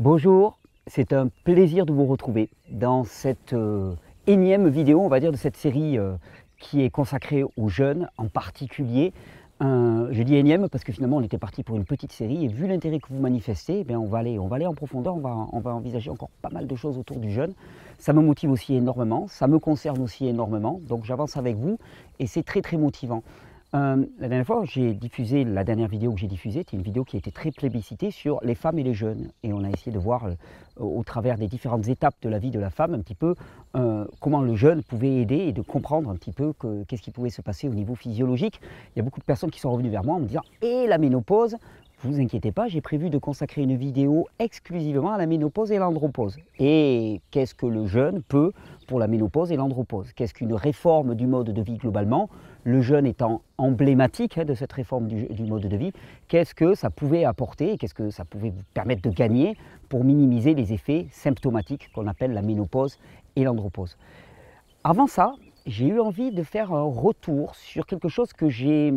Bonjour, c'est un plaisir de vous retrouver dans cette euh, énième vidéo, on va dire, de cette série euh, qui est consacrée aux jeunes en particulier. je dis énième parce que finalement on était parti pour une petite série et vu l'intérêt que vous manifestez, eh on, va aller, en profondeur, on va, on va envisager encore pas mal de choses autour du jeune. Ça me motive aussi énormément, ça me concerne aussi énormément, donc j'avance avec vous et c'est très très motivant. Euh, la dernière fois, j'ai diffusé, la dernière vidéo que j'ai diffusée, c'était une vidéo qui a été très plébiscitée sur les femmes et les jeunes. Et on a essayé de voir euh, au travers des différentes étapes de la vie de la femme un petit peu euh, comment le jeune pouvait aider et de comprendre un petit peu qu'est-ce qui pouvait se passer au niveau physiologique. Il y a beaucoup de personnes qui sont revenues vers moi en me disant Et la ménopause? Vous inquiétez pas, j'ai prévu de consacrer une vidéo exclusivement à la ménopause et l'andropause. Et qu'est-ce que le jeune peut pour la ménopause et l'andropause? Qu'est-ce qu'une réforme du mode de vie globalement? Le jeune étant emblématique hein, de cette réforme du, mode de vie, qu'est-ce que ça pouvait apporter Qu'est-ce que ça pouvait vous permettre de gagner pour minimiser les effets symptomatiques qu'on appelle la ménopause et l'andropause? Avant ça, j'ai eu envie de faire un retour sur quelque chose que j'ai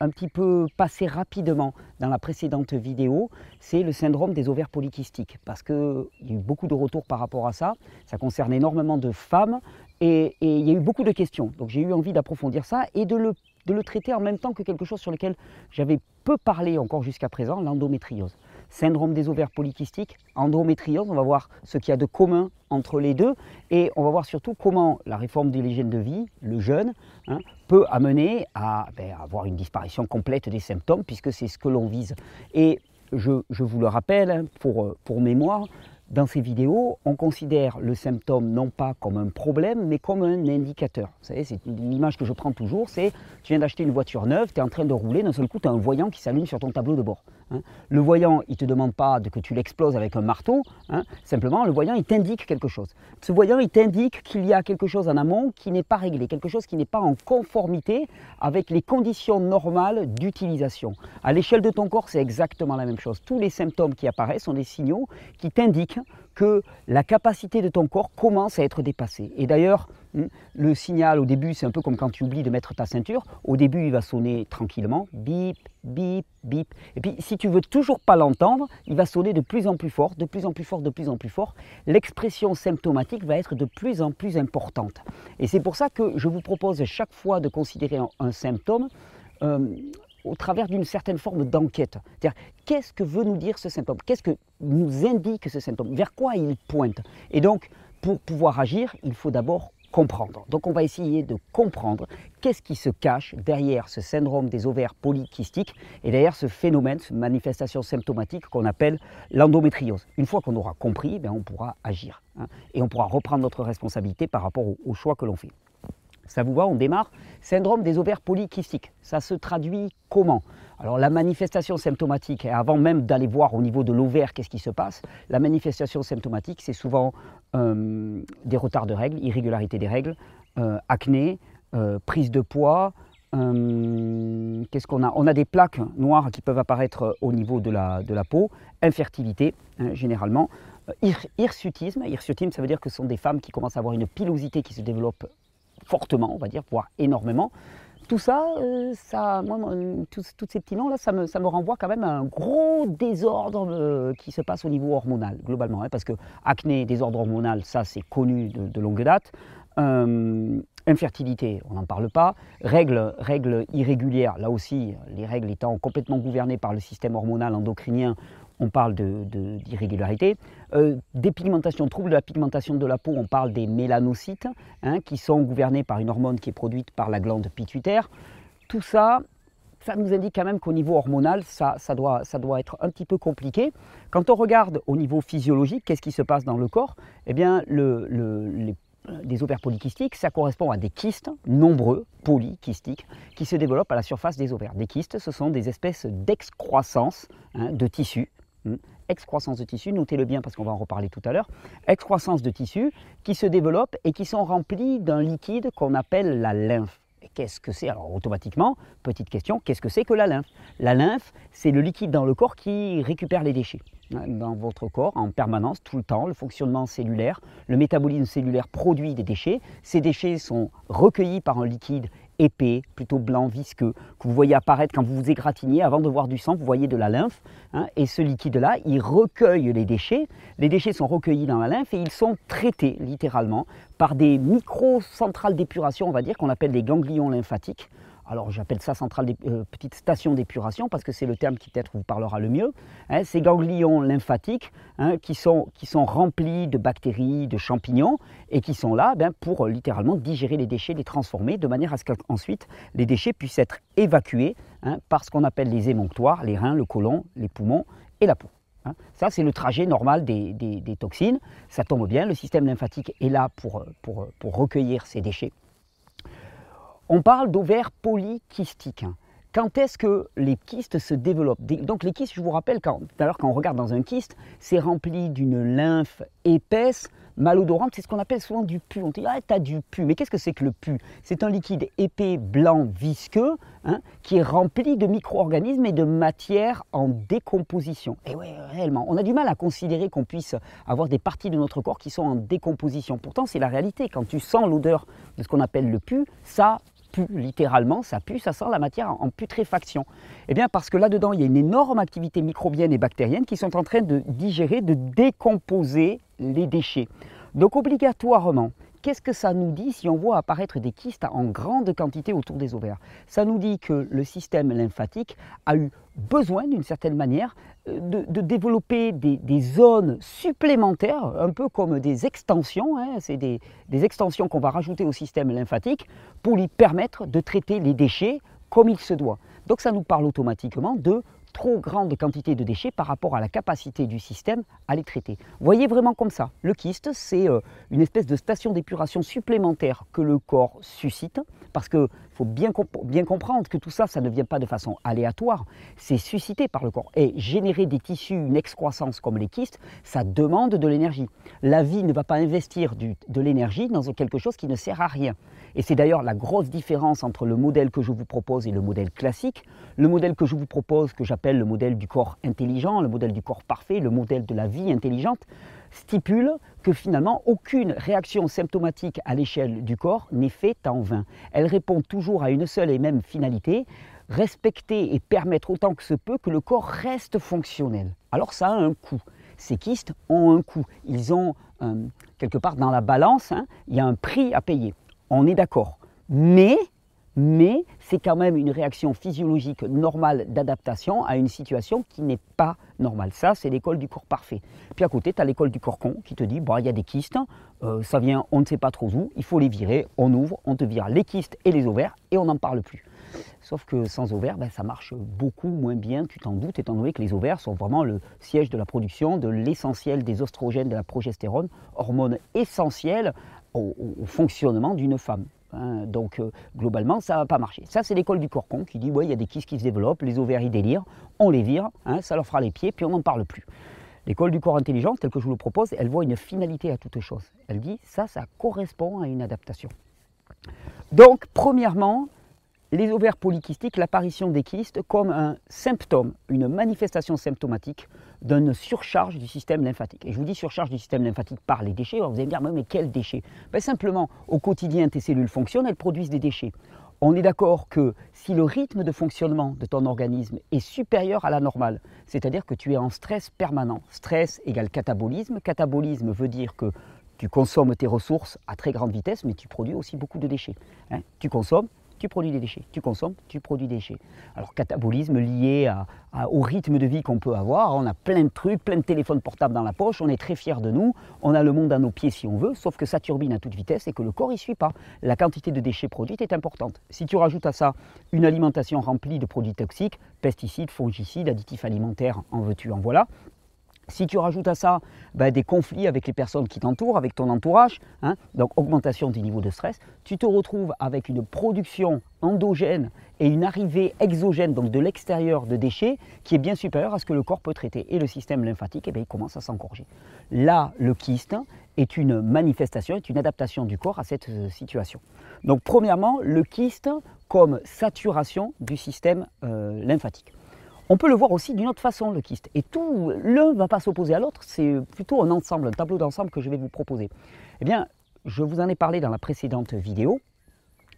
un petit peu passé rapidement dans la précédente vidéo, c'est le syndrome des ovaires polykystiques. Parce qu'il y a eu beaucoup de retours par rapport à ça. Ça concerne énormément de femmes et, il y a eu beaucoup de questions. Donc j'ai eu envie d'approfondir ça et de le, traiter en même temps que quelque chose sur lequel j'avais peu parlé encore jusqu'à présent, l'endométriose syndrome des ovaires polykystiques, endométriose. On va voir ce qu'il y a de commun entre les deux et on va voir surtout comment la réforme de l'hygiène de vie, le jeûne, hein, peut amener à ben, avoir une disparition complète des symptômes puisque c'est ce que l'on vise. Et je, vous le rappelle, hein, pour mémoire, dans ces vidéos, on considère le symptôme non pas comme un problème, mais comme un indicateur. Vous savez, c'est l'image que je prends toujours, c'est tu viens d'acheter une voiture neuve, tu es en train de rouler, d'un seul coup, tu as un voyant qui s'allume sur ton tableau de bord. Hein. Le voyant, il ne te demande pas de que tu l'exploses avec un marteau, hein. simplement, le voyant, il t'indique quelque chose. Ce voyant, il t'indique qu'il y a quelque chose en amont qui n'est pas réglé, quelque chose qui n'est pas en conformité avec les conditions normales d'utilisation. À l'échelle de ton corps, c'est exactement la même chose. Tous les symptômes qui apparaissent sont des signaux qui t'indiquent que la capacité de ton corps commence à être dépassée. Et d'ailleurs, hmm, le signal au début, c'est un peu comme quand tu oublies de mettre ta ceinture. Au début, il va sonner tranquillement, bip, bip, bip. Et puis, si tu veux toujours pas l'entendre, il va sonner de plus en plus fort, de plus en plus fort, de plus en plus fort. L'expression symptomatique va être de plus en plus importante. Et c'est pour ça que je vous propose chaque fois de considérer un, symptôme euh, au travers d'une certaine forme d'enquête. C'est-à-dire, qu'est-ce que veut nous dire ce symptôme? Qu'est-ce que nous indique ce symptôme? Vers quoi il pointe? Et donc, pour pouvoir agir, il faut d'abord comprendre. Donc on va essayer de comprendre qu'est-ce qui se cache derrière ce syndrome des ovaires polykystiques et derrière ce phénomène, cette manifestation symptomatique qu'on appelle l'endométriose. Une fois qu'on aura compris, eh on pourra agir hein, et on pourra reprendre notre responsabilité par rapport au choix que l'on fait. Ça vous va, on démarre. Syndrome des ovaires polykystiques. Ça se traduit comment? Alors la manifestation symptomatique, avant même d'aller voir au niveau de l'ovaire qu'est-ce qui se passe, la manifestation symptomatique, c'est souvent euh, des retards de règles, irrégularité des règles, euh, acné, euh, prise de poids. Qu'est-ce qu'on a? On a des plaques noires qui peuvent apparaître au niveau de la, de la peau, infertilité hein, généralement, hirsutisme. Hirsutisme, ça veut dire que ce sont des femmes qui commencent à avoir une pilosité qui se développe fortement, on va dire, voire énormément. Tout ça, euh, ça tous, ces petits noms là, ça me, ça me, renvoie quand même à un gros désordre euh, qui se passe au niveau hormonal, globalement. Hein, parce que acné, désordre hormonal, ça c'est connu de, longue date. Euh, infertilité, on n'en parle pas. Règles, règles irrégulières, là aussi, les règles étant complètement gouvernées par le système hormonal endocrinien, on parle d'irrégularité. Euh, dépigmentation, trouble de la pigmentation de la peau, on parle des mélanocytes, hein, qui sont gouvernés par une hormone qui est produite par la glande pituitaire. Tout ça, ça nous indique quand même qu'au niveau hormonal, ça, doit, être un petit peu compliqué. Quand on regarde au niveau physiologique, qu'est-ce qui se passe dans le corps? Eh bien, le, les des ovaires polykystiques, ça correspond à des kystes nombreux, polykystiques, qui se développent à la surface des ovaires. Des kystes, ce sont des espèces d'excroissance hein, de tissus. Hein, excroissance de tissus, notez-le bien parce qu'on va en reparler tout à l'heure, excroissance de tissus qui se développent et qui sont remplis d'un liquide qu'on appelle la lymphe. Qu'est-ce que c'est? Alors automatiquement, petite question, qu'est-ce que c'est que la lymphe? La lymphe, c'est le liquide dans le corps qui récupère les déchets. Hein, dans votre corps en permanence, tout le temps, le fonctionnement cellulaire, le métabolisme cellulaire produit des déchets, ces déchets sont recueillis par un liquide épais, plutôt blanc, visqueux, que vous voyez apparaître quand vous vous égratignez. Avant de voir du sang, vous voyez de la lymphe. Hein, et ce liquide-là, il recueille les déchets. Les déchets sont recueillis dans la lymphe et ils sont traités littéralement par des micro-centrales d'épuration, on va dire, qu'on appelle des ganglions lymphatiques alors j'appelle ça centrale euh, petite station d'épuration parce que c'est le terme qui peut-être vous parlera le mieux, hein, ces ganglions lymphatiques hein, qui, sont, qui sont remplis de bactéries, de champignons et qui sont là ben, pour euh, littéralement digérer les déchets, les transformer de manière à ce qu'ensuite les déchets puissent être évacués hein, par ce qu'on appelle les émonctoires, les reins, le côlon, les poumons et la peau. Ça, c'est le trajet normal des, des, toxines. Ça tombe bien, le système lymphatique est là pour, pour, pour recueillir ces déchets on parle d'ovaires polykystiques. Quand est-ce que les kystes se développent? Donc les kystes, je vous rappelle, quand, alors quand on regarde dans un kyste, c'est rempli d'une lymphe épaisse, malodorante, c'est ce qu'on appelle souvent du pu. On dit, ah, t'as du pu. Mais qu'est-ce que c'est que le pu? C'est un liquide épais, blanc, visqueux, hein, qui est rempli de micro-organismes et de matière en décomposition. Et oui, réellement, on a du mal à considérer qu'on puisse avoir des parties de notre corps qui sont en décomposition. Pourtant, c'est la réalité. Quand tu sens l'odeur de ce qu'on appelle le pu, ça littéralement, ça pue, ça sent la matière en, putréfaction. Eh bien parce que là-dedans, il y a une énorme activité microbienne et bactérienne qui sont en train de digérer, de décomposer les déchets. Donc obligatoirement, Qu'est-ce que ça nous dit si on voit apparaître des kystes en grande quantité autour des ovaires? Ça nous dit que le système lymphatique a eu besoin, d'une certaine manière, euh, de, développer des, zones supplémentaires, un peu comme des extensions, hein, c'est des, des extensions qu'on va rajouter au système lymphatique pour lui permettre de traiter les déchets comme il se doit. Donc ça nous parle automatiquement de trop grande quantité de déchets par rapport à la capacité du système à les traiter. Voyez vraiment comme ça. Le kyste, c'est euh, une espèce de station d'épuration supplémentaire que le corps suscite, parce qu'il faut bien, comprendre que tout ça, ça ne vient pas de façon aléatoire, c'est suscité par le corps. Et générer des tissus, une excroissance comme les kystes, ça demande de l'énergie. La vie ne va pas investir de l'énergie dans quelque chose qui ne sert à rien. Et c'est d'ailleurs la grosse différence entre le modèle que je vous propose et le modèle classique. Le modèle que je vous propose, que j'appelle le modèle du corps intelligent, le modèle du corps parfait, le modèle de la vie intelligente, stipule que finalement aucune réaction symptomatique à l'échelle du corps n'est faite en vain. Elle répond toujours à une seule et même finalité, respecter et permettre autant que se peut que le corps reste fonctionnel. Alors ça a un coût. Ces kystes ont un coût. Ils ont, quelque part dans la balance, hein, il y a un prix à payer on est d'accord. Mais, mais c'est quand même une réaction physiologique normale d'adaptation à une situation qui n'est pas normale. Ça, c'est l'école du corps parfait. Puis à côté, tu as l'école du corps con qui te dit, bon, il y a des kystes, euh, ça vient, on ne sait pas trop où, il faut les virer, on ouvre, on te vire les kystes et les ovaires et on n'en parle plus. Sauf que sans ovaires, ben, ça marche beaucoup moins bien, tu t'en doutes, étant donné que les ovaires sont vraiment le siège de la production de l'essentiel des oestrogènes, de la progestérone, hormone essentielle au, fonctionnement d'une femme. Hein. donc euh, globalement, ça ne va pas marcher. Ça, c'est l'école du corps con qui dit, ouais, il y a des kystes qui se développent, les ovaires ils délirent, on les vire, hein, ça leur fera les pieds, puis on n'en parle plus. L'école du corps intelligent, telle que je vous le propose, elle voit une finalité à toute chose. Elle dit, ça, ça correspond à une adaptation. Donc, premièrement, les ovaires polykystiques, l'apparition des kystes comme un symptôme, une manifestation symptomatique d'une surcharge du système lymphatique. Et je vous dis surcharge du système lymphatique par les déchets. Vous allez me dire, mais quels déchets? Ben Simplement, au quotidien, tes cellules fonctionnent, elles produisent des déchets. On est d'accord que si le rythme de fonctionnement de ton organisme est supérieur à la normale, c'est-à-dire que tu es en stress permanent, stress égale catabolisme, catabolisme veut dire que tu consommes tes ressources à très grande vitesse, mais tu produis aussi beaucoup de déchets. Hein. tu consommes, tu produis des déchets. Tu consommes, tu produis des déchets. Alors catabolisme lié au rythme de vie qu'on peut avoir. On a plein de trucs, plein de téléphones portables dans la poche, on est très fiers de nous, on a le monde à nos pieds si on veut, sauf que ça turbine à toute vitesse et que le corps n'y suit pas. La quantité de déchets produits est importante. Si tu rajoutes à ça une alimentation remplie de produits toxiques, pesticides, fongicides, additifs alimentaires, en veux-tu, en voilà, si tu rajoutes à ça ben, des conflits avec les personnes qui t'entourent, avec ton entourage, hein, donc augmentation du niveau de stress, tu te retrouves avec une production endogène et une arrivée exogène, donc de l'extérieur de déchets, qui est bien supérieure à ce que le corps peut traiter. Et le système lymphatique, eh il commence à s'engorger. Là, le kyste est une manifestation, est une adaptation du corps à cette euh, situation. Donc premièrement, le kyste comme saturation du système euh, lymphatique. On peut le voir aussi d'une autre façon, le kyste. Et tout, l'un ne va pas s'opposer à l'autre, c'est plutôt un ensemble, un tableau d'ensemble que je vais vous proposer. Eh bien, je vous en ai parlé dans la précédente vidéo.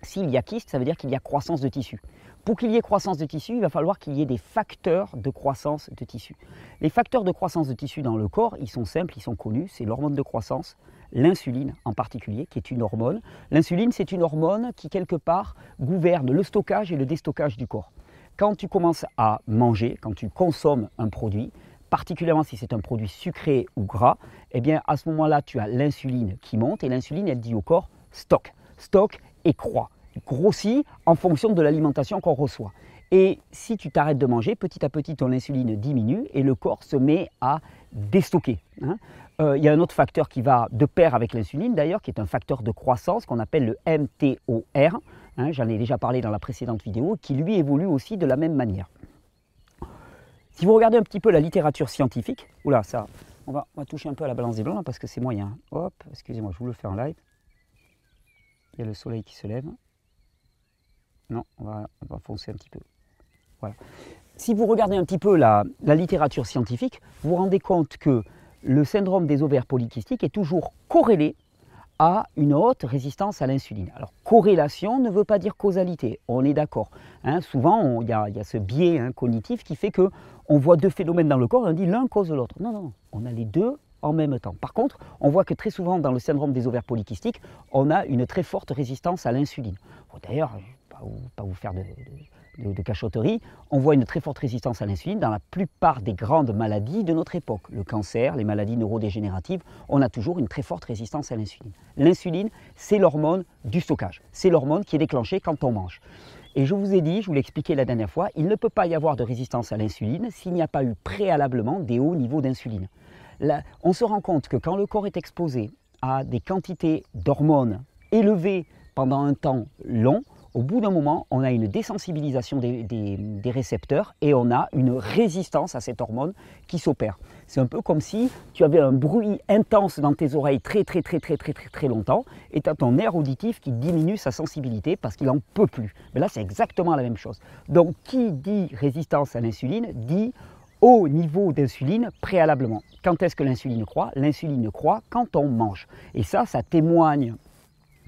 S'il y a kyste, ça veut dire qu'il y a croissance de tissu. Pour qu'il y ait croissance de tissu, il va falloir qu'il y ait des facteurs de croissance de tissu. Les facteurs de croissance de tissu dans le corps, ils sont simples, ils sont connus, c'est l'hormone de croissance, l'insuline en particulier, qui est une hormone. L'insuline, c'est une hormone qui, quelque part, gouverne le stockage et le déstockage du corps. Quand tu commences à manger, quand tu consommes un produit, particulièrement si c'est un produit sucré ou gras, eh bien à ce moment-là, tu as l'insuline qui monte et l'insuline, elle dit au corps stock, stock et croît, grossit en fonction de l'alimentation qu'on reçoit. Et si tu t'arrêtes de manger, petit à petit ton insuline diminue et le corps se met à déstocker. Hein. Euh, il y a un autre facteur qui va de pair avec l'insuline d'ailleurs, qui est un facteur de croissance qu'on appelle le MTOR. Hein, j'en ai déjà parlé dans la précédente vidéo, qui lui évolue aussi de la même manière. Si vous regardez un petit peu la littérature scientifique, oula, ça, on va, toucher un peu à la balance des blancs parce que c'est moyen. Hop, excusez-moi, je vous le fais en live. Il y a le soleil qui se lève. Non, on va, foncer un petit peu. Voilà. Si vous regardez un petit peu la, la littérature scientifique, vous vous rendez compte que le syndrome des ovaires polykystiques est toujours corrélé a une haute résistance à l'insuline. Alors corrélation ne veut pas dire causalité, on est d'accord. Hein. souvent, il y, a ce biais hein, cognitif qui fait que on voit deux phénomènes dans le corps et on dit l'un cause l'autre. Non, non, on a les deux en même temps. Par contre, on voit que très souvent dans le syndrome des ovaires polykystiques, on a une très forte résistance à l'insuline. D'ailleurs, je ne pas vous faire de, cachotterie, on voit une très forte résistance à l'insuline dans la plupart des grandes maladies de notre époque. Le cancer, les maladies neurodégénératives, on a toujours une très forte résistance à l'insuline. L'insuline, c'est l'hormone du stockage. C'est l'hormone qui est déclenchée quand on mange. Et je vous ai dit, je vous l'ai expliqué la dernière fois, il ne peut pas y avoir de résistance à l'insuline s'il n'y a pas eu préalablement des hauts niveaux d'insuline. On se rend compte que quand le corps est exposé à des quantités d'hormones élevées pendant un temps long, au bout d'un moment, on a une désensibilisation des, récepteurs et on a une résistance à cette hormone qui s'opère. C'est un peu comme si tu avais un bruit intense dans tes oreilles très très très très très très très longtemps et tu as ton nerf auditif qui diminue sa sensibilité parce qu'il n'en peut plus. Mais là, c'est exactement la même chose. Donc, qui dit résistance à l'insuline dit haut niveau d'insuline préalablement. Quand est-ce que l'insuline croît? L'insuline croît quand on mange. Et ça, ça témoigne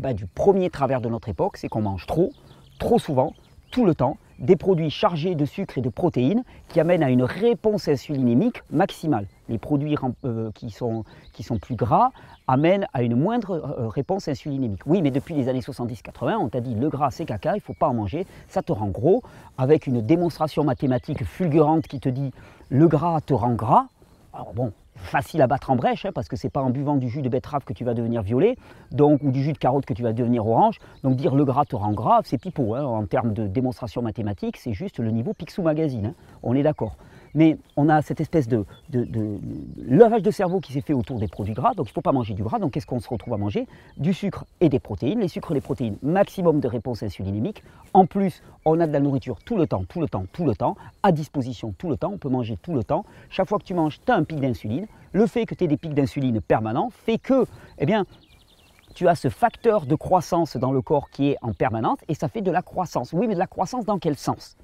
bah, du premier travers de notre époque, c'est qu'on mange trop, trop souvent, tout le temps, des produits chargés de sucre et de protéines qui amènent à une réponse insulinémique maximale. Les produits euh, qui, sont, qui, sont, plus gras amènent à une moindre euh, réponse insulinémique. Oui, mais depuis les années 70-80, on t'a dit le gras c'est caca, il ne faut pas en manger, ça te rend gros, avec une démonstration mathématique fulgurante qui te dit le gras te rend gras. Alors bon, facile à battre en brèche, hein, parce que c'est pas en buvant du jus de betterave que tu vas devenir violet, donc, ou du jus de carotte que tu vas devenir orange. Donc dire le gras te rend gras, c'est pipeau. Hein, en termes de démonstration mathématique, c'est juste le niveau Picsou Magazine. Hein. on est d'accord mais on a cette espèce de, lavage de cerveau qui s'est fait autour des produits gras, donc il ne faut pas manger du gras, donc qu'est-ce qu'on se retrouve à manger? Du sucre et des protéines, les sucres et les protéines, maximum de réponse insulinémique, en plus on a de la nourriture tout le temps, tout le temps, tout le temps, à disposition tout le temps, on peut manger tout le temps, chaque fois que tu manges, tu as un pic d'insuline, le fait que tu aies des pics d'insuline permanents fait que, eh bien, tu as ce facteur de croissance dans le corps qui est en permanence et ça fait de la croissance. Oui, mais de la croissance dans quel sens?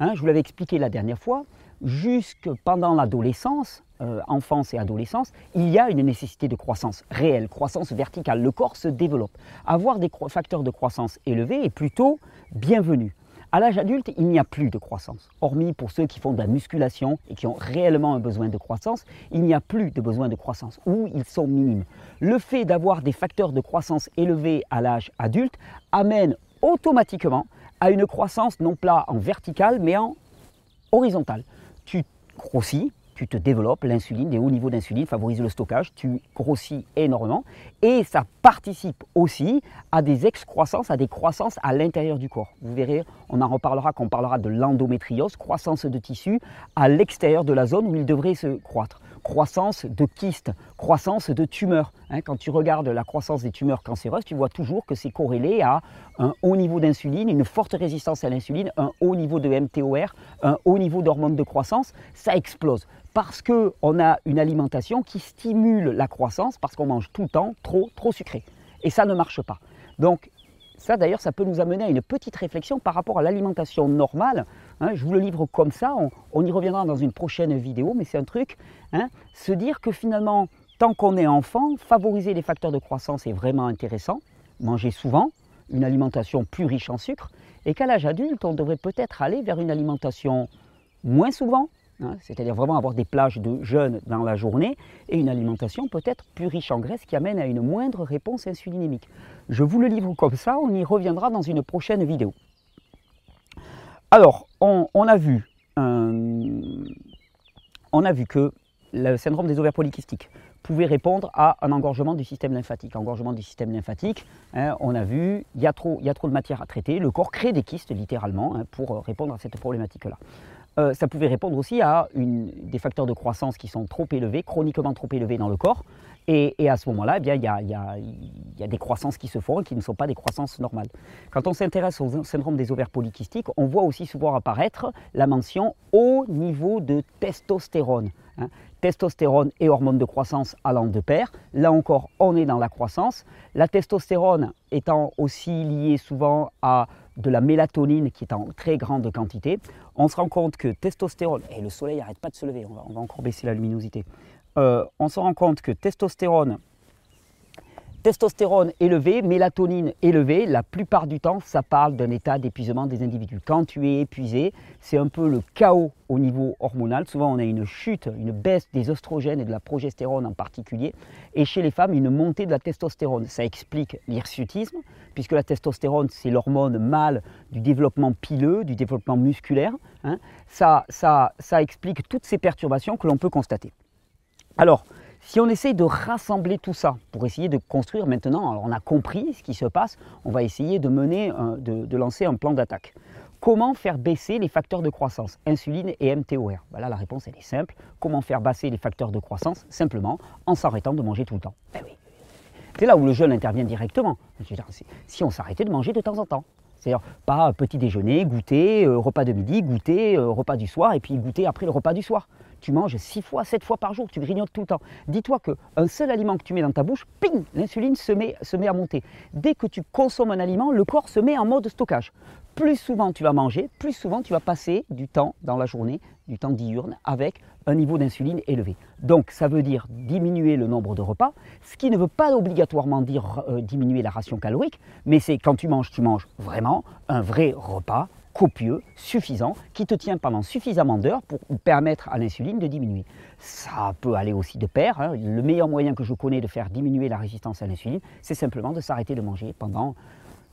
Hein, Je vous l'avais expliqué la dernière fois jusque pendant l'adolescence, euh, enfance et adolescence, il y a une nécessité de croissance réelle, croissance verticale. Le corps se développe. Avoir des facteurs de croissance élevés est plutôt bienvenu. À l'âge adulte, il n'y a plus de croissance. Hormis pour ceux qui font de la musculation et qui ont réellement un besoin de croissance, il n'y a plus de besoin de croissance ou ils sont minimes. Le fait d'avoir des facteurs de croissance élevés à l'âge adulte amène automatiquement à une croissance non pas en verticale mais en horizontale tu grossis, tu te développes, l'insuline, des hauts niveaux d'insuline favorisent le stockage, tu grossis énormément et ça participe aussi à des excroissances, à des croissances à l'intérieur du corps. Vous verrez, on en reparlera quand on parlera de l'endométriose, croissance de tissu à l'extérieur de la zone où il devrait se croître croissance de kystes, croissance de tumeurs. Hein. quand tu regardes la croissance des tumeurs cancéreuses, tu vois toujours que c'est corrélé à un haut niveau d'insuline, une forte résistance à l'insuline, un haut niveau de MTOR, un haut niveau d'hormones de croissance. Ça explose parce qu'on a une alimentation qui stimule la croissance parce qu'on mange tout le temps trop, trop sucré. Et ça ne marche pas. Donc ça, d'ailleurs, ça peut nous amener à une petite réflexion par rapport à l'alimentation normale. Hein. je vous le livre comme ça, on, y reviendra dans une prochaine vidéo, mais c'est un truc, hein, se dire que finalement, tant qu'on est enfant, favoriser les facteurs de croissance est vraiment intéressant. Manger souvent, une alimentation plus riche en sucre, et qu'à l'âge adulte, on devrait peut-être aller vers une alimentation moins souvent, hein, c'est-à-dire vraiment avoir des plages de jeûne dans la journée, et une alimentation peut-être plus riche en graisse qui amène à une moindre réponse insulinémique. Je vous le livre comme ça, on y reviendra dans une prochaine vidéo. Alors, on, a vu, que le syndrome des ovaires polykystiques pouvait répondre à un engorgement du système lymphatique. Engorgement du système lymphatique, hein, on a vu, il y, a trop, il y a trop de matière à traiter, le corps crée des kystes littéralement hein, pour répondre à cette problématique-là. Euh, ça pouvait répondre aussi à des facteurs de croissance qui sont trop élevés, chroniquement trop élevés dans le corps. Et, à ce moment-là, eh il, y a, des croissances qui se font et qui ne sont pas des croissances normales. Quand on s'intéresse au syndrome des ovaires polykystiques, on voit aussi souvent apparaître la mention au niveau de testostérone. Hein. Testostérone et hormone de croissance allant de pair. Là encore, on est dans la croissance. La testostérone étant aussi liée souvent à de la mélatonine qui est en très grande quantité, on se rend compte que testostérone, et le soleil n'arrête pas de se lever, on va, encore baisser la luminosité, euh, on se rend compte que testostérone Testostérone élevé, mélatonine élevée, la plupart du temps, ça parle d'un état d'épuisement des individus. Quand tu es épuisé, c'est un peu le chaos au niveau hormonal. Souvent, on a une chute, une baisse des oestrogènes et de la progestérone en particulier. Et chez les femmes, une montée de la testostérone. Ça explique l'hirsutisme, puisque la testostérone, c'est l'hormone mâle du développement pileux, du développement musculaire. Hein. Ça, ça, ça explique toutes ces perturbations que l'on peut constater. Alors, si on essaye de rassembler tout ça pour essayer de construire maintenant, on a compris ce qui se passe, on va essayer de mener, de, lancer un plan d'attaque. Comment faire baisser les facteurs de croissance, insuline et MTOR Voilà, la réponse elle est simple. Comment faire baisser les facteurs de croissance? Simplement en s'arrêtant de manger tout le temps. Ben. C'est là où le jeûne intervient directement. Si on s'arrêtait de manger de temps en temps. C'est-à-dire pas petit déjeuner, goûter, euh, repas de midi, goûter, euh, repas du soir, et puis goûter après le repas du soir tu manges 6 fois, 7 fois par jour, tu grignotes tout le temps. Dis-toi qu'un seul aliment que tu mets dans ta bouche, ping, l'insuline se met, se met à monter. Dès que tu consommes un aliment, le corps se met en mode stockage. Plus souvent tu vas manger, plus souvent tu vas passer du temps dans la journée, du temps diurne, avec un niveau d'insuline élevé. Donc ça veut dire diminuer le nombre de repas, ce qui ne veut pas obligatoirement dire euh, diminuer la ration calorique, mais c'est quand tu manges, tu manges vraiment un vrai repas copieux, suffisant, qui te tient pendant suffisamment d'heures pour permettre à l'insuline de diminuer. Ça peut aller aussi de pair. Hein. Le meilleur moyen que je connais de faire diminuer la résistance à l'insuline, c'est simplement de s'arrêter de manger pendant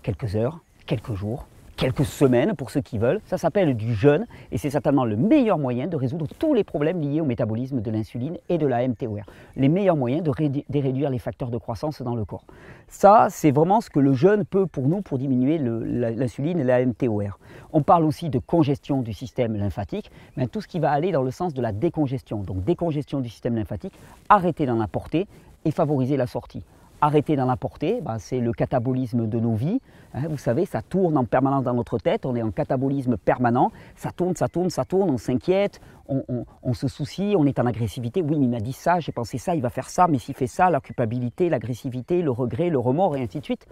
quelques heures, quelques jours, quelques semaines pour ceux qui veulent. Ça s'appelle du jeûne et c'est certainement le meilleur moyen de résoudre tous les problèmes liés au métabolisme de l'insuline et de la MTOR. Les meilleurs moyens de, réduire les facteurs de croissance dans le corps. Ça, c'est vraiment ce que le jeûne peut pour nous pour diminuer l'insuline et la MTOR. On parle aussi de congestion du système lymphatique, mais tout ce qui va aller dans le sens de la décongestion. Donc décongestion du système lymphatique, arrêter d'en apporter et favoriser la sortie arrêter d'en apporter, bah, c'est le catabolisme de nos vies. Hein. vous savez, ça tourne en permanence dans notre tête, on est en catabolisme permanent, ça tourne, ça tourne, ça tourne, on s'inquiète, on, se soucie, on est en agressivité. Oui, mais il m'a dit ça, j'ai pensé ça, il va faire ça, mais s'il fait ça, la culpabilité, l'agressivité, le regret, le remords, et ainsi de suite.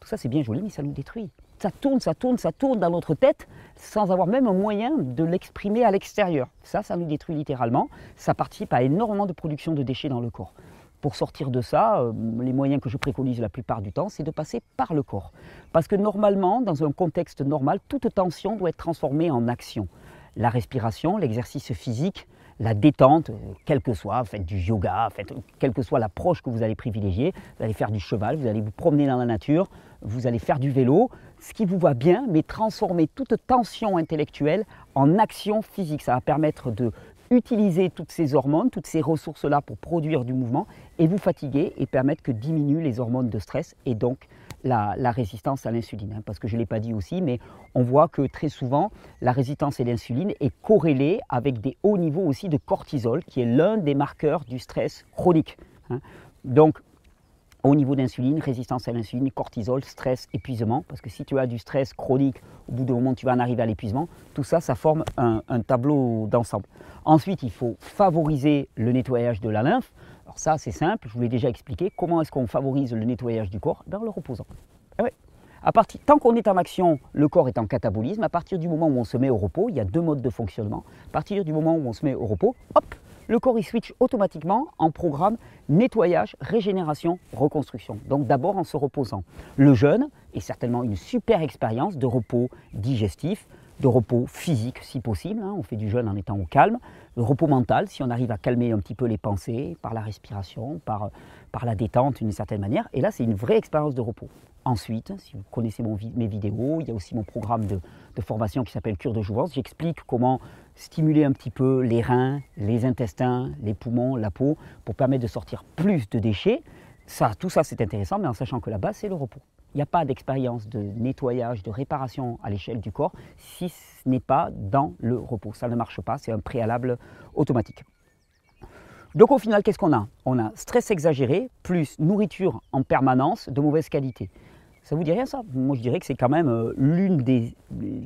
Tout ça, c'est bien joli, mais ça nous détruit. Ça tourne, ça tourne, ça tourne dans notre tête sans avoir même un moyen de l'exprimer à l'extérieur. Ça, ça nous détruit littéralement. Ça participe à énormément de production de déchets dans le corps. Pour sortir de ça, euh, les moyens que je préconise la plupart du temps, c'est de passer par le corps. Parce que normalement, dans un contexte normal, toute tension doit être transformée en action. La respiration, l'exercice physique, la détente, euh, quel que soit, faites du yoga, faites, quelle que soit l'approche que vous allez privilégier, vous allez faire du cheval, vous allez vous promener dans la nature, vous allez faire du vélo, ce qui vous va bien, mais transformer toute tension intellectuelle en action physique. Ça va permettre de utiliser toutes ces hormones, toutes ces ressources-là pour produire du mouvement et vous fatiguer et permettre que diminuent les hormones de stress et donc la, résistance à l'insuline. Hein. parce que je ne l'ai pas dit aussi, mais on voit que très souvent, la résistance à l'insuline est corrélée avec des hauts niveaux aussi de cortisol, qui est l'un des marqueurs du stress chronique. Hein. Donc, au niveau d'insuline, résistance à l'insuline, cortisol, stress, épuisement, parce que si tu as du stress chronique, au bout d'un moment tu vas en arriver à l'épuisement, tout ça, ça forme un, tableau d'ensemble. Ensuite, il faut favoriser le nettoyage de la lymphe. Alors ça, c'est simple, je vous l'ai déjà expliqué. Comment est-ce qu'on favorise le nettoyage du corps? Dans le reposant. Eh à partir, tant qu'on est en action, le corps est en catabolisme. À partir du moment où on se met au repos, il y a deux modes de fonctionnement. À partir du moment où on se met au repos, hop, le corps il switch automatiquement en programme nettoyage, régénération, reconstruction. Donc d'abord en se reposant. Le jeûne est certainement une super expérience de repos digestif, de repos physique si possible, hein. on fait du jeûne en étant au calme, le repos mental si on arrive à calmer un petit peu les pensées par la respiration, par, par la détente d'une certaine manière, et là c'est une vraie expérience de repos. Ensuite, si vous connaissez mes vidéos, il y a aussi mon programme de, formation qui s'appelle Cure de Jouvence. J'explique comment stimuler un petit peu les reins, les intestins, les poumons, la peau, pour permettre de sortir plus de déchets. Ça, tout ça c'est intéressant, mais en sachant que la base c'est le repos. Il n'y a pas d'expérience de nettoyage, de réparation à l'échelle du corps si ce n'est pas dans le repos. Ça ne marche pas, c'est un préalable automatique. Donc au final, qu'est-ce qu'on a? On a stress exagéré plus nourriture en permanence de mauvaise qualité. Ça vous dit rien ça? Moi je dirais que c'est quand même euh, l'une des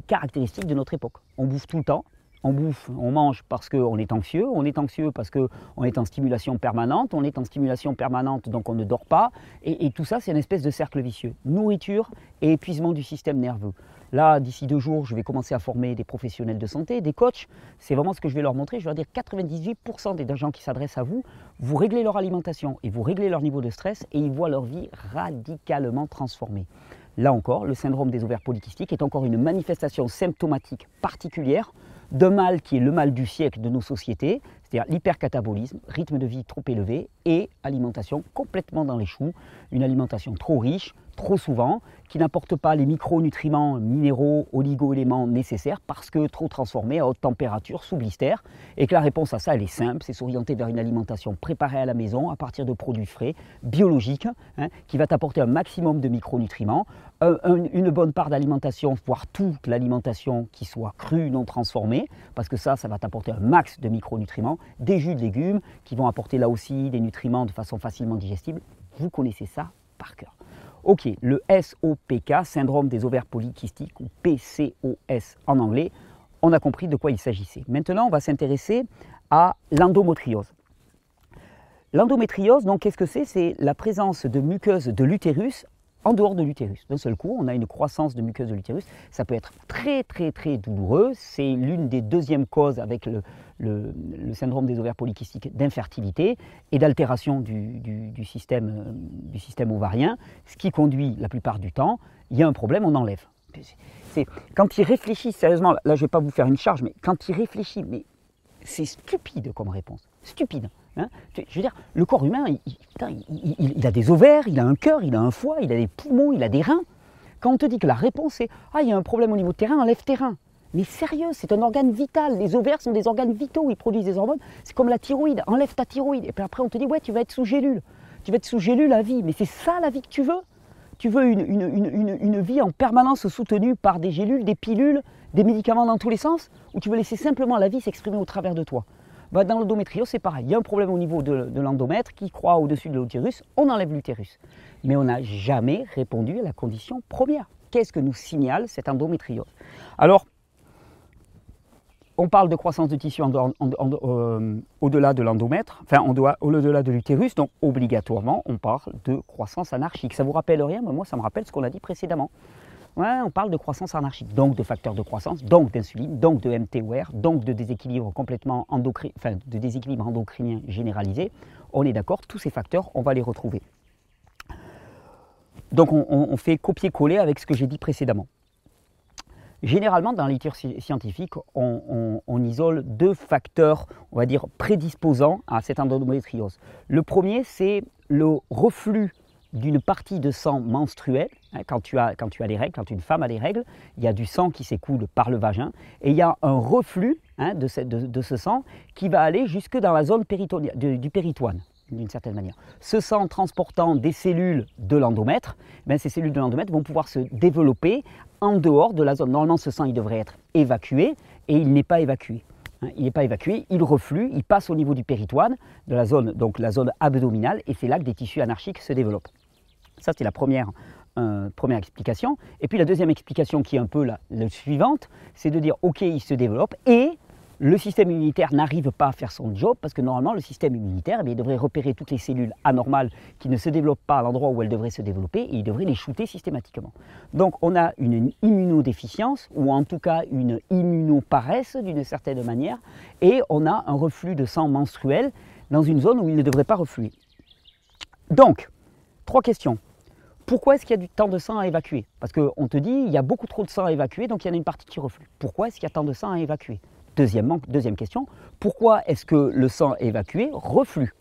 caractéristiques de notre époque. On bouffe tout le temps, on bouffe, on mange parce qu'on est anxieux, on est anxieux parce qu'on est en stimulation permanente, on est en stimulation permanente donc on ne dort pas, et, tout ça c'est une espèce de cercle vicieux. Nourriture et épuisement du système nerveux. Là, d'ici deux jours, je vais commencer à former des professionnels de santé, des coachs. C'est vraiment ce que je vais leur montrer. Je vais leur dire 98% des gens qui s'adressent à vous, vous réglez leur alimentation et vous réglez leur niveau de stress et ils voient leur vie radicalement transformée. Là encore, le syndrome des ovaires polykystiques est encore une manifestation symptomatique particulière de mal qui est le mal du siècle de nos sociétés, c'est-à-dire l'hypercatabolisme, rythme de vie trop élevé et alimentation complètement dans les choux, une alimentation trop riche, trop souvent, qui n'apporte pas les micronutriments minéraux, oligo-éléments nécessaires parce que trop transformés à haute température sous blister et que la réponse à ça elle est simple, c'est s'orienter vers une alimentation préparée à la maison à partir de produits frais, biologiques, hein, qui va t'apporter un maximum de micronutriments, une bonne part d'alimentation, voire toute l'alimentation qui soit crue, non transformée, parce que ça, ça va t'apporter un max de micronutriments, des jus de légumes qui vont apporter là aussi des nutriments de façon facilement digestible. Vous connaissez ça par cœur. Ok, le SOPK, syndrome des ovaires polykystiques ou PCOS en anglais, on a compris de quoi il s'agissait. Maintenant, on va s'intéresser à l'endométriose. L'endométriose, donc, qu'est-ce que c'est? C'est la présence de muqueuses de l'utérus en dehors de l'utérus. D'un seul coup, on a une croissance de muqueuse de l'utérus. Ça peut être très très très douloureux. C'est l'une des deuxièmes causes avec le, syndrome des ovaires polykystiques d'infertilité et d'altération du, système, euh, du système ovarien, ce qui conduit la plupart du temps, il y a un problème, on enlève. Quand il réfléchit sérieusement, là je ne vais pas vous faire une charge, mais quand il réfléchit, mais c'est stupide comme réponse, stupide. Hein. je veux dire, le corps humain, il, a des ovaires, il a un cœur, il a un foie, il a des poumons, il a des reins. Quand on te dit que la réponse est Ah, il y a un problème au niveau de terrain, enlève tes reins. Mais sérieux, c'est un organe vital. Les ovaires sont des organes vitaux, ils produisent des hormones. C'est comme la thyroïde, enlève ta thyroïde. Et puis après, on te dit Ouais, tu vas être sous gélule. Tu vas être sous gélule à vie. Mais c'est ça la vie que tu veux Tu veux une, une vie en permanence soutenue par des gélules, des pilules, des médicaments dans tous les sens? Ou tu veux laisser simplement la vie s'exprimer au travers de toi? Bah, dans l'endométriose, c'est pareil. Il y a un problème au niveau de, l'endomètre qui croît au-dessus de l'utérus, on enlève l'utérus. Mais on n'a jamais répondu à la condition première. Qu'est-ce que nous signale cette endométriose? Alors, on parle de croissance de tissu euh, au-delà de l'endomètre, enfin au-delà de l'utérus, donc obligatoirement on parle de croissance anarchique. Ça vous rappelle rien mais Moi ça me rappelle ce qu'on a dit précédemment on parle de croissance anarchique, donc de facteurs de croissance, donc d'insuline, donc de MTOR, donc de déséquilibre endocrinien généralisé. On est d'accord, tous ces facteurs, on va les retrouver. Donc on, fait copier-coller avec ce que j'ai dit précédemment. Généralement, dans la littérature scientifique, on, isole deux facteurs, prédisposants à cette endométriose. Le premier, c'est le reflux d'une partie de sang menstruel. Hein, quand, tu as, quand les règles, quand une femme a les règles, il y a du sang qui s'écoule par le vagin et il y a un reflux hein, de, ce, sang qui va aller jusque dans la zone du péritoine d'une certaine manière. Ce sang transportant des cellules de l'endomètre, ben, ces cellules de l'endomètre vont pouvoir se développer en dehors de la zone. Normalement, ce sang il devrait être évacué et il n'est pas évacué. Hein, il n'est pas évacué, il reflue, il passe au niveau du péritoine, de la zone, donc la zone abdominale, et c'est là que des tissus anarchiques se développent. Ça, c'est la première, euh, première explication. Et puis la deuxième explication, qui est un peu la, suivante, c'est de dire, OK, il se développe, et le système immunitaire n'arrive pas à faire son job parce que normalement le système immunitaire eh devrait repérer toutes les cellules anormales qui ne se développent pas à l'endroit où elles devraient se développer et il devrait les shooter systématiquement. Donc on a une immunodéficience ou en tout cas une immunoparesse d'une certaine manière et on a un reflux de sang menstruel dans une zone où il ne devrait pas refluer. Donc, trois questions. Pourquoi est-ce qu'il y a du temps de sang à évacuer? Parce qu'on te dit il y a beaucoup trop de sang à évacuer, donc il y en a une partie qui reflue. Pourquoi est-ce qu'il y a tant de sang à évacuer? Deuxièmement, deuxième question, pourquoi est-ce que le sang évacué reflue?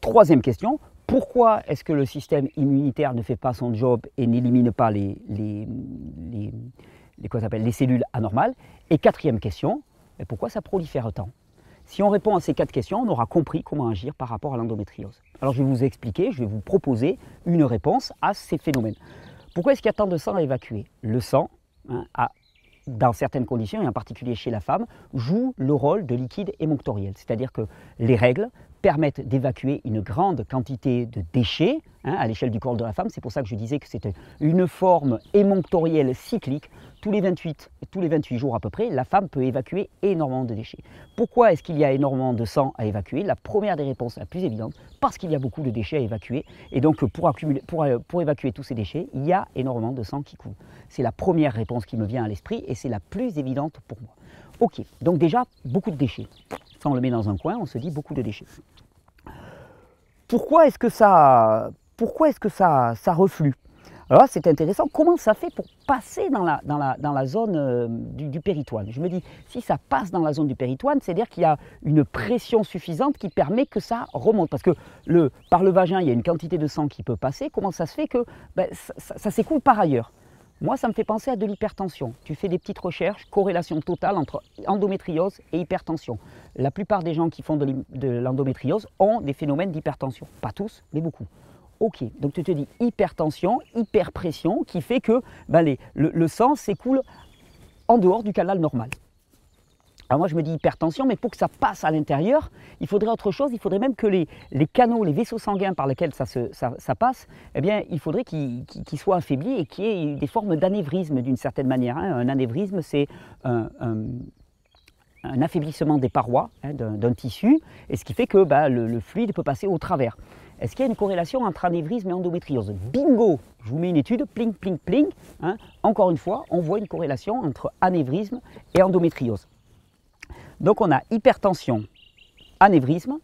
Troisième question, pourquoi est-ce que le système immunitaire ne fait pas son job et n'élimine pas les, les, les, les, les cellules anormales? Et quatrième question, pourquoi ça prolifère tant Si on répond à ces quatre questions, on aura compris comment agir par rapport à l'endométriose. Alors je vais vous expliquer, je vais vous proposer une réponse à ces phénomènes. Pourquoi est-ce qu'il y a tant de sang à évacuer Le sang hein, a dans certaines conditions, et en particulier chez la femme, joue le rôle de liquide émonctoriel. C'est-à-dire que les règles permettent d'évacuer une grande quantité de déchets hein, à l'échelle du corps de la femme. C'est pour ça que je disais que c'était une forme émonctorielle cyclique. Tous les, 28, tous les 28 jours à peu près, la femme peut évacuer énormément de déchets. Pourquoi est-ce qu'il y a énormément de sang à évacuer? La première des réponses, la plus évidente, parce qu'il y a beaucoup de déchets à évacuer. Et donc euh, pour évacuer tous ces déchets, il y a énormément de sang qui coule. C'est la première réponse qui me vient à l'esprit et c'est la plus évidente pour moi. Ok, donc déjà, beaucoup de déchets. Ça, on le met dans un coin, on se dit beaucoup de déchets. Pourquoi est-ce que ça, pourquoi est-ce que ça reflue? Alors c'est intéressant, comment ça fait pour passer dans la, zone euh, du, péritoine? Je me dis, si ça passe dans la zone du péritoine, c'est-à-dire qu'il y a une pression suffisante qui permet que ça remonte. Parce que le, par le vagin, il y a une quantité de sang qui peut passer. Comment ça se fait que ben, ça s'écoule par ailleurs? Moi, ça me fait penser à de l'hypertension. Tu fais des petites recherches, corrélation totale entre endométriose et hypertension. La plupart des gens qui font de l'endométriose ont des phénomènes d'hypertension. Pas tous, mais beaucoup. Ok, donc tu te dis hypertension, hyperpression, qui fait que ben, le sang s'écoule en dehors du canal normal. Alors moi je me dis hypertension, mais pour que ça passe à l'intérieur, il faudrait autre chose, il faudrait même que les, canaux, les vaisseaux sanguins par lesquels ça, passe, eh bien il faudrait qu'ils soient affaiblis et qu'il y ait des formes d'anévrisme d'une certaine manière. Hein. Un anévrisme c'est un, affaiblissement des parois hein, d'un tissu, et ce qui fait que bah, le, fluide peut passer au travers. Est-ce qu'il y a une corrélation entre anévrisme et endométriose Bingo Je vous mets une étude, pling, pling, pling. Hein. Encore une fois, on voit une corrélation entre anévrisme et endométriose. Donc on a hypertension, anévrisme,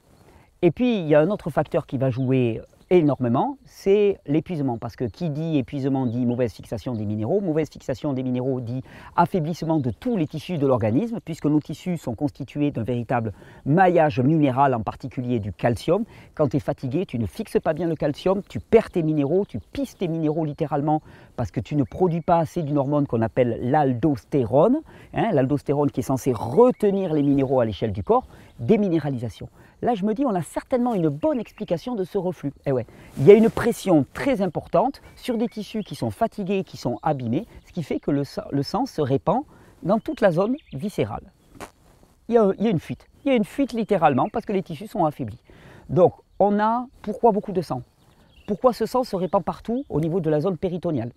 et puis il y a un autre facteur qui va jouer énormément, c'est l'épuisement. Parce que qui dit épuisement dit mauvaise fixation des minéraux. Mauvaise fixation des minéraux dit affaiblissement de tous les tissus de l'organisme, puisque nos tissus sont constitués d'un véritable maillage minéral, en particulier du calcium. Quand tu es fatigué, tu ne fixes pas bien le calcium, tu perds tes minéraux, tu pisses tes minéraux littéralement, parce que tu ne produis pas assez d'une hormone qu'on appelle l'aldostérone. Hein, l'aldostérone qui est censée retenir les minéraux à l'échelle du corps, déminéralisation. Là, je me dis, on a certainement une bonne explication de ce reflux. Et eh ouais, il y a une pression très importante sur des tissus qui sont fatigués, qui sont abîmés, ce qui fait que le, sang se répand dans toute la zone viscérale. Il y, a, il y, a, une fuite. Il y a une fuite littéralement parce que les tissus sont affaiblis. Donc, on a pourquoi beaucoup de sang? Pourquoi ce sang se répand partout au niveau de la zone péritoniale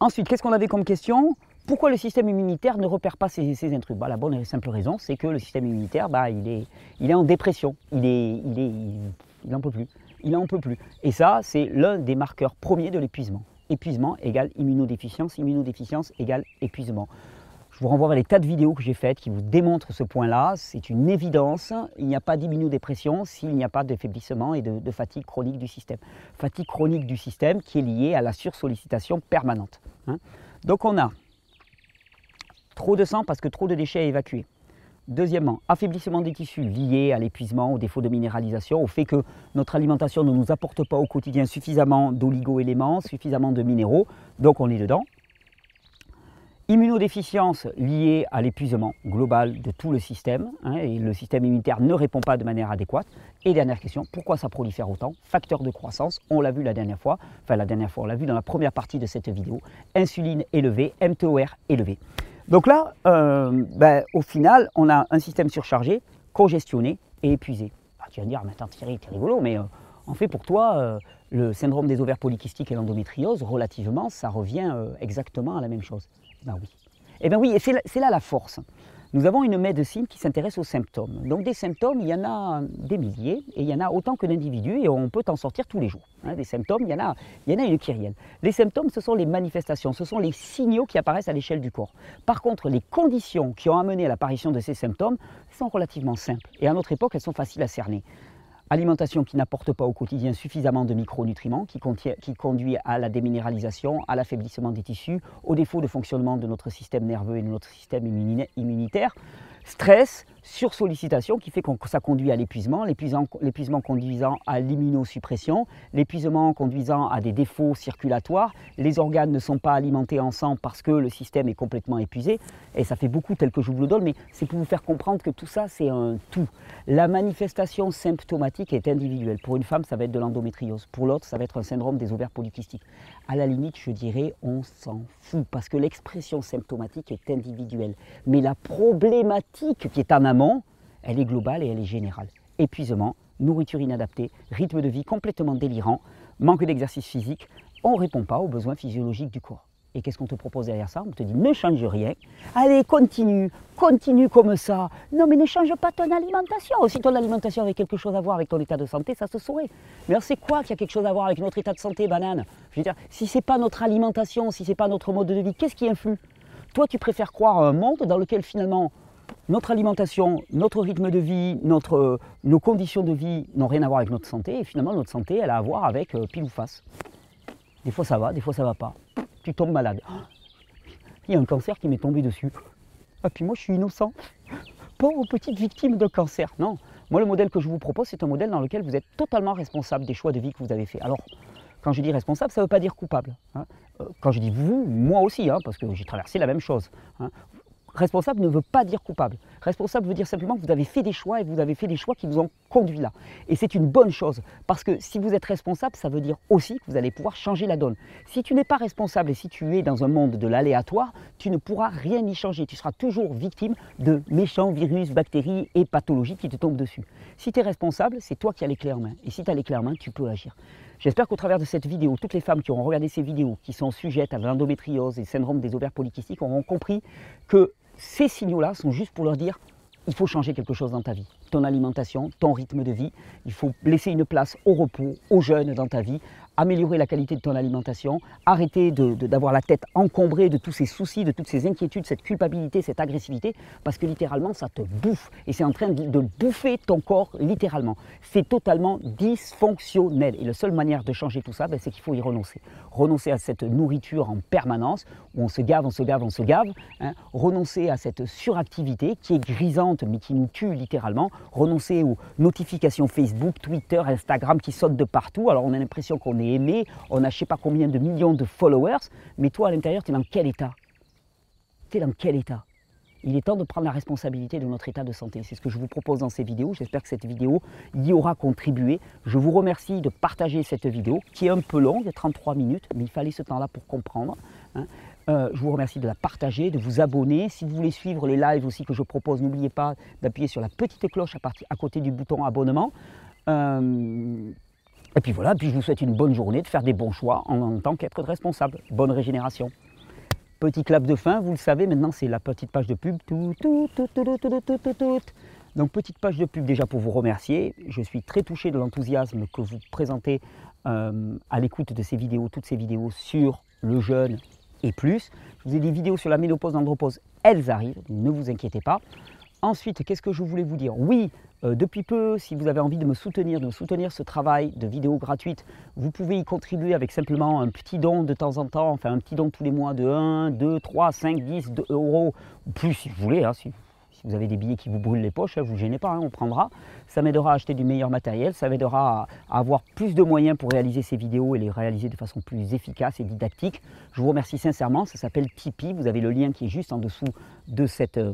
Ensuite, qu'est-ce qu'on avait comme question? Pourquoi le système immunitaire ne repère pas ces, intrus? Bah, La bonne et simple raison, c'est que le système immunitaire, bah, il, est, il est en dépression, il n'en il est, il, peut plus. Il en peut plus. Et ça, c'est l'un des marqueurs premiers de l'épuisement. Épuisement égale immunodéficience, immunodéficience égale épuisement. Je vous renvoie vers les tas de vidéos que j'ai faites qui vous démontrent ce point-là. C'est une évidence. Il n'y a pas d'immunodépression s'il n'y a pas d'affaiblissement et de, fatigue chronique du système. Fatigue chronique du système qui est liée à la sursollicitation permanente. Hein. Donc on a Trop de sang parce que trop de déchets à évacuer. Deuxièmement, affaiblissement des tissus lié à l'épuisement, au défaut de minéralisation, au fait que notre alimentation ne nous apporte pas au quotidien suffisamment d'oligo-éléments, suffisamment de minéraux, donc on est dedans. Immunodéficience liée à l'épuisement global de tout le système, hein, et le système immunitaire ne répond pas de manière adéquate. Et dernière question, pourquoi ça prolifère autant? Facteur de croissance, on l'a vu la dernière fois, enfin la dernière fois, on l'a vu dans la première partie de cette vidéo, insuline élevée, MTOR élevé. Donc là, euh, ben, au final, on a un système surchargé, congestionné et épuisé. Ah, tu vas me dire, mais attends Thierry, t'es rigolo, mais euh, en fait pour toi, euh, le syndrome des ovaires polykystiques et l'endométriose, relativement, ça revient exactement à la même chose. Ben oui. Eh bien oui, et c'est là, la force. Nous avons une médecine qui s'intéresse aux symptômes. Donc des symptômes, il y en a des milliers et il y en a autant que d'individus et on peut en sortir tous les jours. Hein. des symptômes, il y, en a, il y en a une kyrielle. Les symptômes, ce sont les manifestations, ce sont les signaux qui apparaissent à l'échelle du corps. Par contre, les conditions qui ont amené à l'apparition de ces symptômes sont relativement simples et à notre époque, elles sont faciles à cerner. Alimentation qui n'apporte pas au quotidien suffisamment de micronutriments, qui, conduit à la déminéralisation, à l'affaiblissement des tissus, au défaut de fonctionnement de notre système nerveux et de notre système immunitaire. Stress, sursollicitation qui fait que ça conduit à l'épuisement, l'épuisement conduisant à l'immunosuppression, l'épuisement conduisant à des défauts circulatoires, les organes ne sont pas alimentés en sang parce que le système est complètement épuisé, et ça fait beaucoup tel que je vous le donne, mais c'est pour vous faire comprendre que tout ça c'est un tout. La manifestation symptomatique est individuelle. Pour une femme, ça va être de l'endométriose, pour l'autre, ça va être un syndrome des ovaires polykystiques. À la limite, je dirais, on s'en fout, parce que l'expression symptomatique est individuelle. Mais la problématique qui est en amont, elle est globale et elle est générale. Épuisement, nourriture inadaptée, rythme de vie complètement délirant, manque d'exercice physique, on ne répond pas aux besoins physiologiques du corps. Et qu'est-ce qu'on te propose derrière ça? On te dit ne change rien. Allez, continue, continue comme ça. Non, mais ne change pas ton alimentation. Si ton alimentation avait quelque chose à voir avec ton état de santé, ça se saurait. Mais alors, c'est quoi qui a quelque chose à voir avec notre état de santé, banane? Je veux dire, si c'est pas notre alimentation, si c'est pas notre mode de vie, qu'est-ce qui influe? Toi, tu préfères croire à un monde dans lequel finalement notre alimentation, notre rythme de vie, notre, nos conditions de vie n'ont rien à voir avec notre santé. Et finalement, notre santé, elle a à voir avec euh, pile ou face. Des fois ça va, des fois ça va pas. Tu tombes malade. Il y a un cancer qui m'est tombé dessus. Ah, puis moi, je suis innocent. Pauvre petite victime de cancer. Non. Moi, le modèle que je vous propose, c'est un modèle dans lequel vous êtes totalement responsable des choix de vie que vous avez faits. Alors, quand je dis responsable, ça ne veut pas dire coupable. Hein. Euh, quand je dis vous, moi aussi, hein, parce que j'ai traversé la même chose. Hein. Responsable ne veut pas dire coupable. Responsable veut dire simplement que vous avez fait des choix et vous avez fait des choix qui vous ont conduit là. Et c'est une bonne chose parce que si vous êtes responsable, ça veut dire aussi que vous allez pouvoir changer la donne. Si tu n'es pas responsable et si tu es dans un monde de l'aléatoire, tu ne pourras rien y changer. Tu seras toujours victime de méchants virus, bactéries et pathologies qui te tombent dessus. Si tu es responsable, c'est toi qui as les clés en main. Et si tu as les clés en main, tu peux agir. J'espère qu'au travers de cette vidéo, toutes les femmes qui auront regardé ces vidéos, qui sont sujettes à l'endométriose et le syndrome des ovaires polykystiques, auront compris que ces signaux-là sont juste pour leur dire il faut changer quelque chose dans ta vie. Ton alimentation, ton rythme de vie. Il faut laisser une place au repos, aux jeunes dans ta vie, améliorer la qualité de ton alimentation, arrêter d'avoir la tête encombrée de tous ces soucis, de toutes ces inquiétudes, cette culpabilité, cette agressivité, parce que littéralement ça te bouffe et c'est en train de, bouffer ton corps littéralement. C'est totalement dysfonctionnel et la seule manière de changer tout ça, ben, c'est qu'il faut y renoncer. Renoncer à cette nourriture en permanence où on se gave, on se gave, on se gave. Hein. renoncer à cette suractivité qui est grisante mais qui nous tue littéralement. Renoncer aux notifications Facebook, Twitter, Instagram qui sautent de partout. Alors on a l'impression qu'on est aimé, on a je sais pas combien de millions de followers, mais toi à l'intérieur, tu es dans quel état? Tu es dans quel état? Il est temps de prendre la responsabilité de notre état de santé. C'est ce que je vous propose dans ces vidéos. J'espère que cette vidéo y aura contribué. Je vous remercie de partager cette vidéo qui est un peu longue, 33 minutes, mais il fallait ce temps-là pour comprendre. Hein. Euh, je vous remercie de la partager, de vous abonner. Si vous voulez suivre les lives aussi que je propose, n'oubliez pas d'appuyer sur la petite cloche à, à, côté du bouton abonnement. Euh, et puis voilà, puis je vous souhaite une bonne journée, de faire des bons choix en, tant qu'être responsable. Bonne régénération. Petit clap de fin, vous le savez, maintenant c'est la petite page de pub. Donc petite page de pub déjà pour vous remercier. Je suis très touché de l'enthousiasme que vous présentez euh, à l'écoute de ces vidéos, toutes ces vidéos sur le jeûne et plus. Je vous ai des vidéos sur la ménopause, l'andropause, elles arrivent, ne vous inquiétez pas. Ensuite, qu'est-ce que je voulais vous dire? Oui, euh, depuis peu, si vous avez envie de me soutenir, de soutenir ce travail de vidéos gratuites, vous pouvez y contribuer avec simplement un petit don de temps en temps, enfin un petit don tous les mois de 1, 2, 3, 5, 10 euros, ou plus si vous voulez, hein, si, vous avez des billets qui vous brûlent les poches, hein, vous gênez pas, hein, on prendra. Ça m'aidera à acheter du meilleur matériel, ça m'aidera à, avoir plus de moyens pour réaliser ces vidéos et les réaliser de façon plus efficace et didactique. Je vous remercie sincèrement, ça s'appelle Tipeee, vous avez le lien qui est juste en dessous de cette... Euh,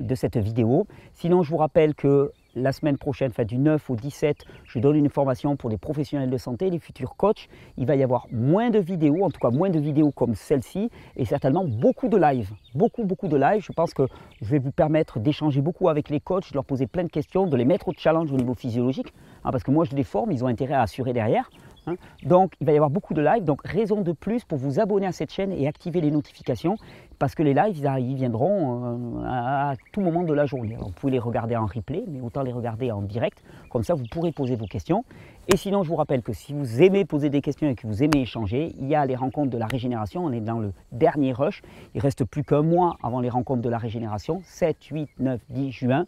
de cette vidéo. Sinon, je vous rappelle que la semaine prochaine, enfin du 9 au 17, je donne une formation pour les professionnels de santé, les futurs coachs. Il va y avoir moins de vidéos, en tout cas moins de vidéos comme celle-ci, et certainement beaucoup de live. Beaucoup, beaucoup de live. Je pense que je vais vous permettre d'échanger beaucoup avec les coachs, de leur poser plein de questions, de les mettre au challenge au niveau physiologique, hein, parce que moi je les forme, ils ont intérêt à assurer derrière. Hein. Donc il va y avoir beaucoup de lives, donc raison de plus pour vous abonner à cette chaîne et activer les notifications parce que les lives ils, viendront euh, à, tout moment de la journée. vous pouvez les regarder en replay, mais autant les regarder en direct, comme ça vous pourrez poser vos questions. Et sinon je vous rappelle que si vous aimez poser des questions et que vous aimez échanger, il y a les rencontres de la régénération, on est dans le dernier rush, il reste plus qu'un mois avant les rencontres de la régénération, 7, 8, 9, 10 juin.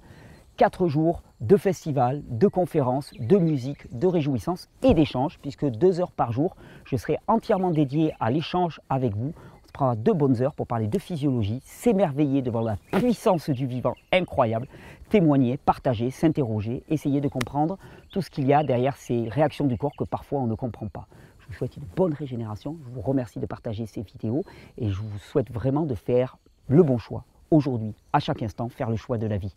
4 jours de festival, de conférences, de musique, de réjouissances et d'échanges, puisque deux heures par jour, je serai entièrement dédié à l'échange avec vous. On se prendra deux bonnes heures pour parler de physiologie, s'émerveiller devant la puissance du vivant incroyable, témoigner, partager, s'interroger, essayer de comprendre tout ce qu'il y a derrière ces réactions du corps que parfois on ne comprend pas. Je vous souhaite une bonne régénération, je vous remercie de partager ces vidéos et je vous souhaite vraiment de faire le bon choix aujourd'hui, à chaque instant, faire le choix de la vie.